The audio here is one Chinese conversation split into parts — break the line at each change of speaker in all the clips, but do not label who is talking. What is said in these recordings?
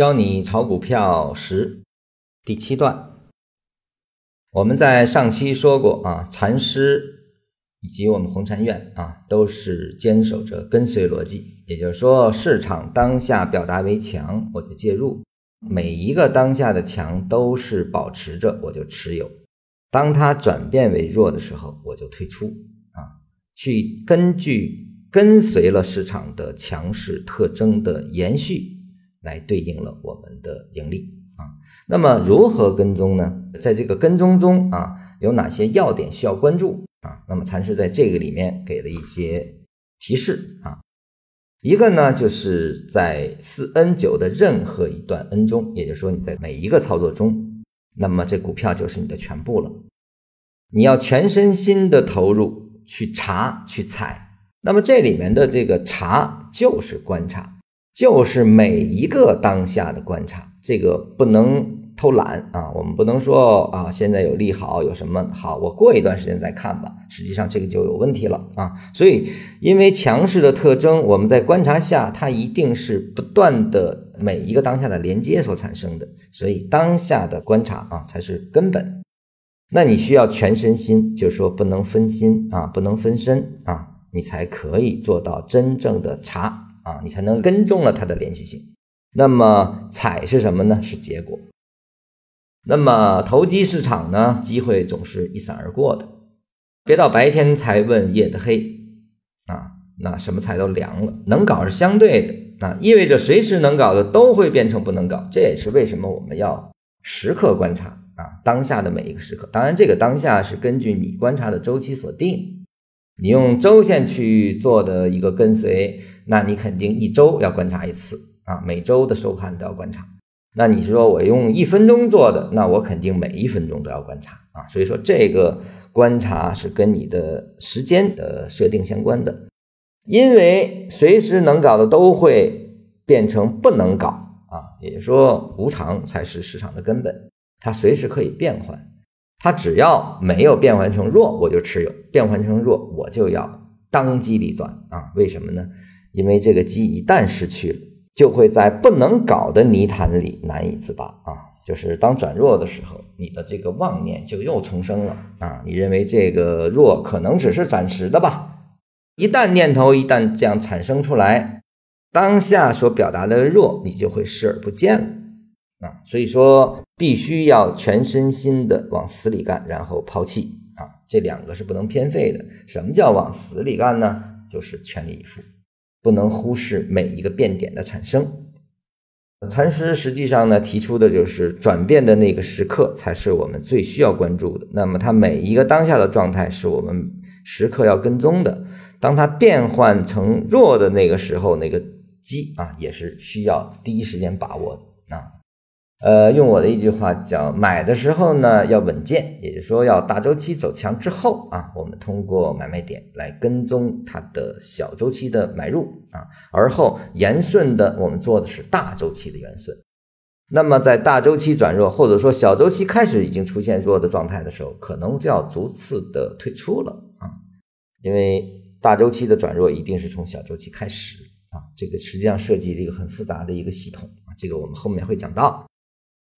教你炒股票十第七段，我们在上期说过啊，禅师以及我们红禅院啊，都是坚守着跟随逻辑，也就是说，市场当下表达为强，我就介入；每一个当下的强都是保持着，我就持有；当它转变为弱的时候，我就退出。啊，去根据跟随了市场的强势特征的延续。来对应了我们的盈利啊，那么如何跟踪呢？在这个跟踪中啊，有哪些要点需要关注啊？那么禅师在这个里面给了一些提示啊，一个呢就是在四 N 九的任何一段 N 中，也就是说你的每一个操作中，那么这股票就是你的全部了，你要全身心的投入去查去踩，那么这里面的这个查就是观察。就是每一个当下的观察，这个不能偷懒啊！我们不能说啊，现在有利好，有什么好，我过一段时间再看吧。实际上这个就有问题了啊！所以，因为强势的特征，我们在观察下，它一定是不断的每一个当下的连接所产生的，所以当下的观察啊才是根本。那你需要全身心，就是说不能分心啊，不能分身啊，你才可以做到真正的查。啊，你才能跟踪了它的连续性。那么踩是什么呢？是结果。那么投机市场呢？机会总是一闪而过的，别到白天才问夜的黑啊。那什么菜都凉了？能搞是相对的啊，意味着随时能搞的都会变成不能搞。这也是为什么我们要时刻观察啊，当下的每一个时刻。当然，这个当下是根据你观察的周期所定。你用周线去做的一个跟随，那你肯定一周要观察一次啊，每周的收盘都要观察。那你说我用一分钟做的，那我肯定每一分钟都要观察啊。所以说这个观察是跟你的时间的设定相关的，因为随时能搞的都会变成不能搞啊，也就是说无常才是市场的根本，它随时可以变换。它只要没有变换成弱，我就持有；变换成弱，我就要当机立断啊！为什么呢？因为这个机一旦失去了，就会在不能搞的泥潭里难以自拔啊！就是当转弱的时候，你的这个妄念就又重生了啊！你认为这个弱可能只是暂时的吧？一旦念头一旦这样产生出来，当下所表达的弱，你就会视而不见了。啊，所以说必须要全身心的往死里干，然后抛弃啊，这两个是不能偏废的。什么叫往死里干呢？就是全力以赴，不能忽视每一个变点的产生。禅师实际上呢提出的就是转变的那个时刻才是我们最需要关注的。那么它每一个当下的状态是我们时刻要跟踪的。当它变换成弱的那个时候，那个机啊也是需要第一时间把握的啊。呃，用我的一句话叫，买的时候呢要稳健，也就是说要大周期走强之后啊，我们通过买卖点来跟踪它的小周期的买入啊，而后延顺的我们做的是大周期的元顺。那么在大周期转弱或者说小周期开始已经出现弱的状态的时候，可能就要逐次的退出了啊，因为大周期的转弱一定是从小周期开始啊，这个实际上涉及了一个很复杂的一个系统啊，这个我们后面会讲到。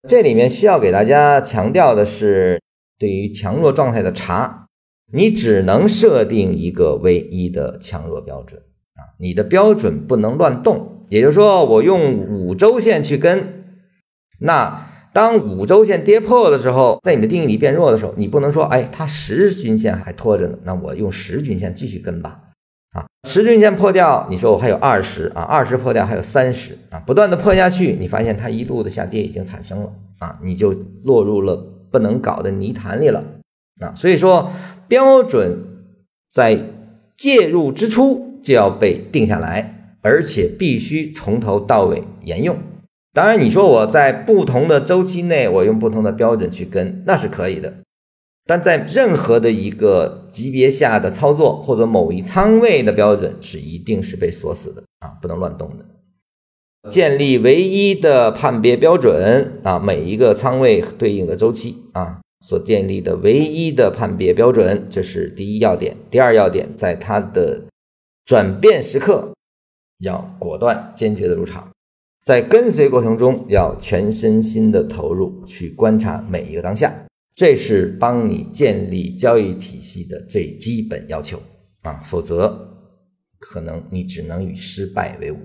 这里面需要给大家强调的是，对于强弱状态的查，你只能设定一个唯一的强弱标准啊，你的标准不能乱动。也就是说，我用五周线去跟，那当五周线跌破的时候，在你的定义里变弱的时候，你不能说，哎，它十日均线还拖着呢，那我用十均线继续跟吧。啊，十均线破掉，你说我还有二十啊，二十破掉还有三十啊，不断的破下去，你发现它一路的下跌已经产生了啊，你就落入了不能搞的泥潭里了啊，所以说标准在介入之初就要被定下来，而且必须从头到尾沿用。当然，你说我在不同的周期内，我用不同的标准去跟，那是可以的。但在任何的一个级别下的操作，或者某一仓位的标准是一定是被锁死的啊，不能乱动的。建立唯一的判别标准啊，每一个仓位对应的周期啊，所建立的唯一的判别标准，这是第一要点。第二要点，在它的转变时刻要果断坚决的入场在跟随过程中，要全身心的投入，去观察每一个当下，这是帮你建立交易体系的最基本要求啊！否则，可能你只能与失败为伍。